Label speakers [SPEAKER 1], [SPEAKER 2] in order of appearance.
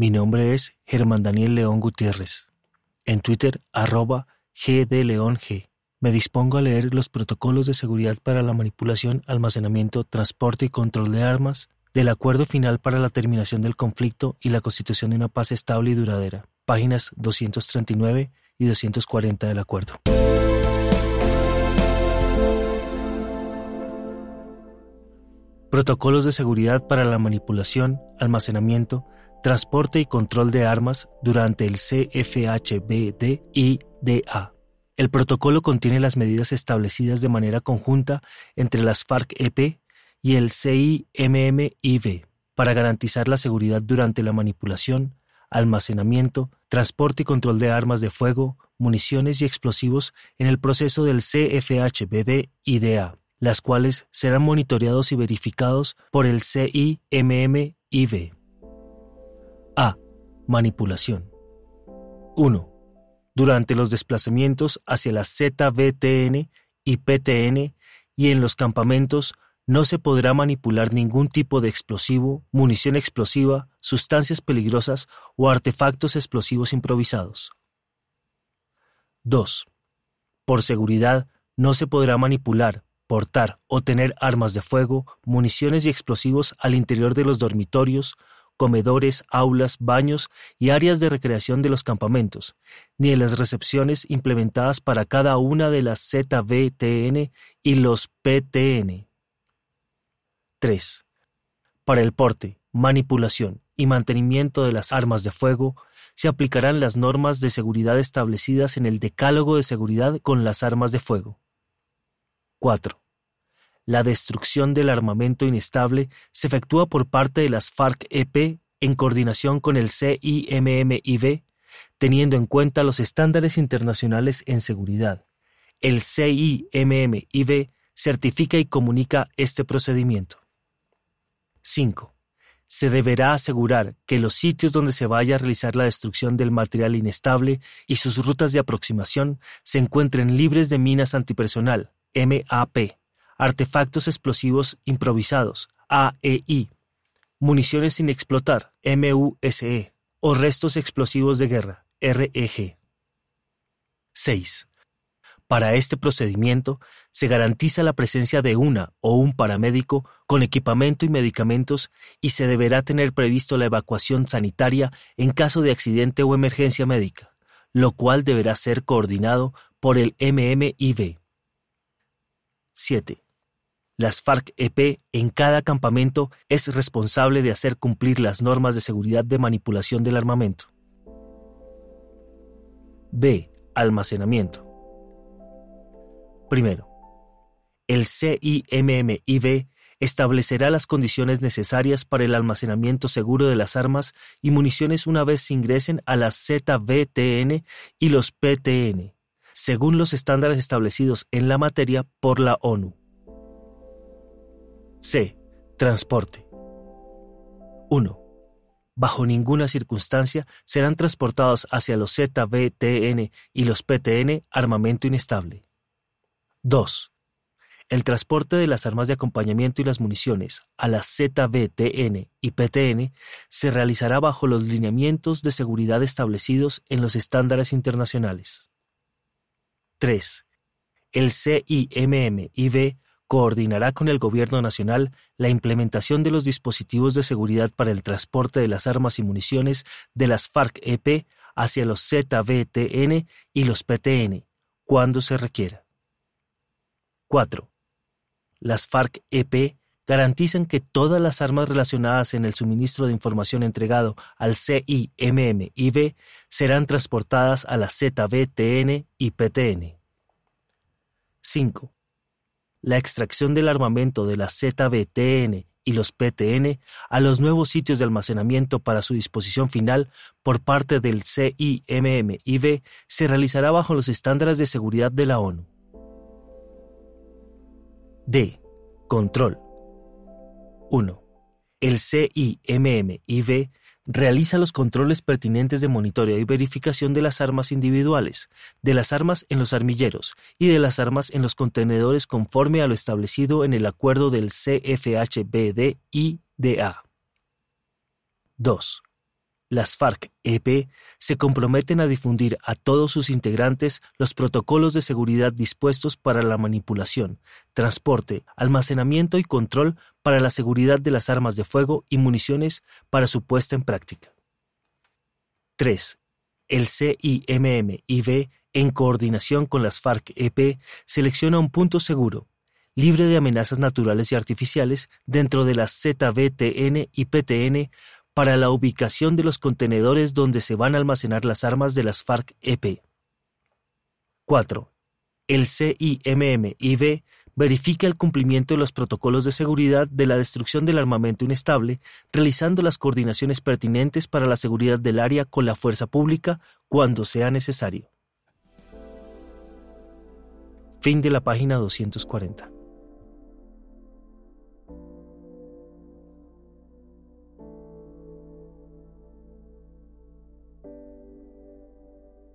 [SPEAKER 1] Mi nombre es Germán Daniel León Gutiérrez. En Twitter, arroba gdleong. Me dispongo a leer los protocolos de seguridad para la manipulación, almacenamiento, transporte y control de armas del Acuerdo Final para la Terminación del Conflicto y la Constitución de una Paz Estable y Duradera, páginas 239 y 240 del Acuerdo. Protocolos de seguridad para la manipulación, almacenamiento, transporte y control de armas durante el CFHBD-IDA. El protocolo contiene las medidas establecidas de manera conjunta entre las FARC-EP y el CIMMIV para garantizar la seguridad durante la manipulación, almacenamiento, transporte y control de armas de fuego, municiones y explosivos en el proceso del CFHBD-IDA, las cuales serán monitoreados y verificados por el CIMMIV. Manipulación. 1. Durante los desplazamientos hacia la ZBTN y PTN y en los campamentos no se podrá manipular ningún tipo de explosivo, munición explosiva, sustancias peligrosas o artefactos explosivos improvisados. 2. Por seguridad, no se podrá manipular, portar o tener armas de fuego, municiones y explosivos al interior de los dormitorios, comedores, aulas, baños y áreas de recreación de los campamentos, ni en las recepciones implementadas para cada una de las ZBTN y los PTN. 3. Para el porte, manipulación y mantenimiento de las armas de fuego, se aplicarán las normas de seguridad establecidas en el Decálogo de Seguridad con las armas de fuego. 4. La destrucción del armamento inestable se efectúa por parte de las FARC-EP en coordinación con el CIMMIV, teniendo en cuenta los estándares internacionales en seguridad. El CIMMIV certifica y comunica este procedimiento. 5. Se deberá asegurar que los sitios donde se vaya a realizar la destrucción del material inestable y sus rutas de aproximación se encuentren libres de minas antipersonal, MAP, artefactos explosivos improvisados, AEI, municiones sin explotar, MUSE, o restos explosivos de guerra, REG. 6. Para este procedimiento se garantiza la presencia de una o un paramédico con equipamiento y medicamentos y se deberá tener previsto la evacuación sanitaria en caso de accidente o emergencia médica, lo cual deberá ser coordinado por el MMIV. 7. Las FARC-EP en cada campamento es responsable de hacer cumplir las normas de seguridad de manipulación del armamento. B. Almacenamiento. Primero, el CIMMIV establecerá las condiciones necesarias para el almacenamiento seguro de las armas y municiones una vez se ingresen a las ZBTN y los PTN, según los estándares establecidos en la materia por la ONU. C. Transporte. 1 bajo ninguna circunstancia serán transportados hacia los ZBTN y los PTN armamento inestable. 2. El transporte de las armas de acompañamiento y las municiones a las ZBTN y PTN se realizará bajo los lineamientos de seguridad establecidos en los estándares internacionales. 3. El CIMMIV coordinará con el Gobierno Nacional la implementación de los dispositivos de seguridad para el transporte de las armas y municiones de las FARC-EP hacia los ZBTN y los PTN, cuando se requiera. 4. Las FARC-EP garantizan que todas las armas relacionadas en el suministro de información entregado al CIMMIV serán transportadas a la ZBTN y PTN. 5. La extracción del armamento de la ZBTN y los PTN a los nuevos sitios de almacenamiento para su disposición final por parte del CIMMIV se realizará bajo los estándares de seguridad de la ONU. D. Control. 1. El CIMMIV realiza los controles pertinentes de monitoreo y verificación de las armas individuales, de las armas en los armilleros y de las armas en los contenedores conforme a lo establecido en el acuerdo del CFHBD-IDA. 2. Las FARC-EP se comprometen a difundir a todos sus integrantes los protocolos de seguridad dispuestos para la manipulación, transporte, almacenamiento y control para la seguridad de las armas de fuego y municiones para su puesta en práctica. 3. El CIMM-IV, en coordinación con las FARC-EP, selecciona un punto seguro, libre de amenazas naturales y artificiales dentro de las ZBTN y PTN para la ubicación de los contenedores donde se van a almacenar las armas de las FARC-EP. 4. El CIMM-IV verifica el cumplimiento de los protocolos de seguridad de la destrucción del armamento inestable, realizando las coordinaciones pertinentes para la seguridad del área con la fuerza pública cuando sea necesario. Fin de la página 240.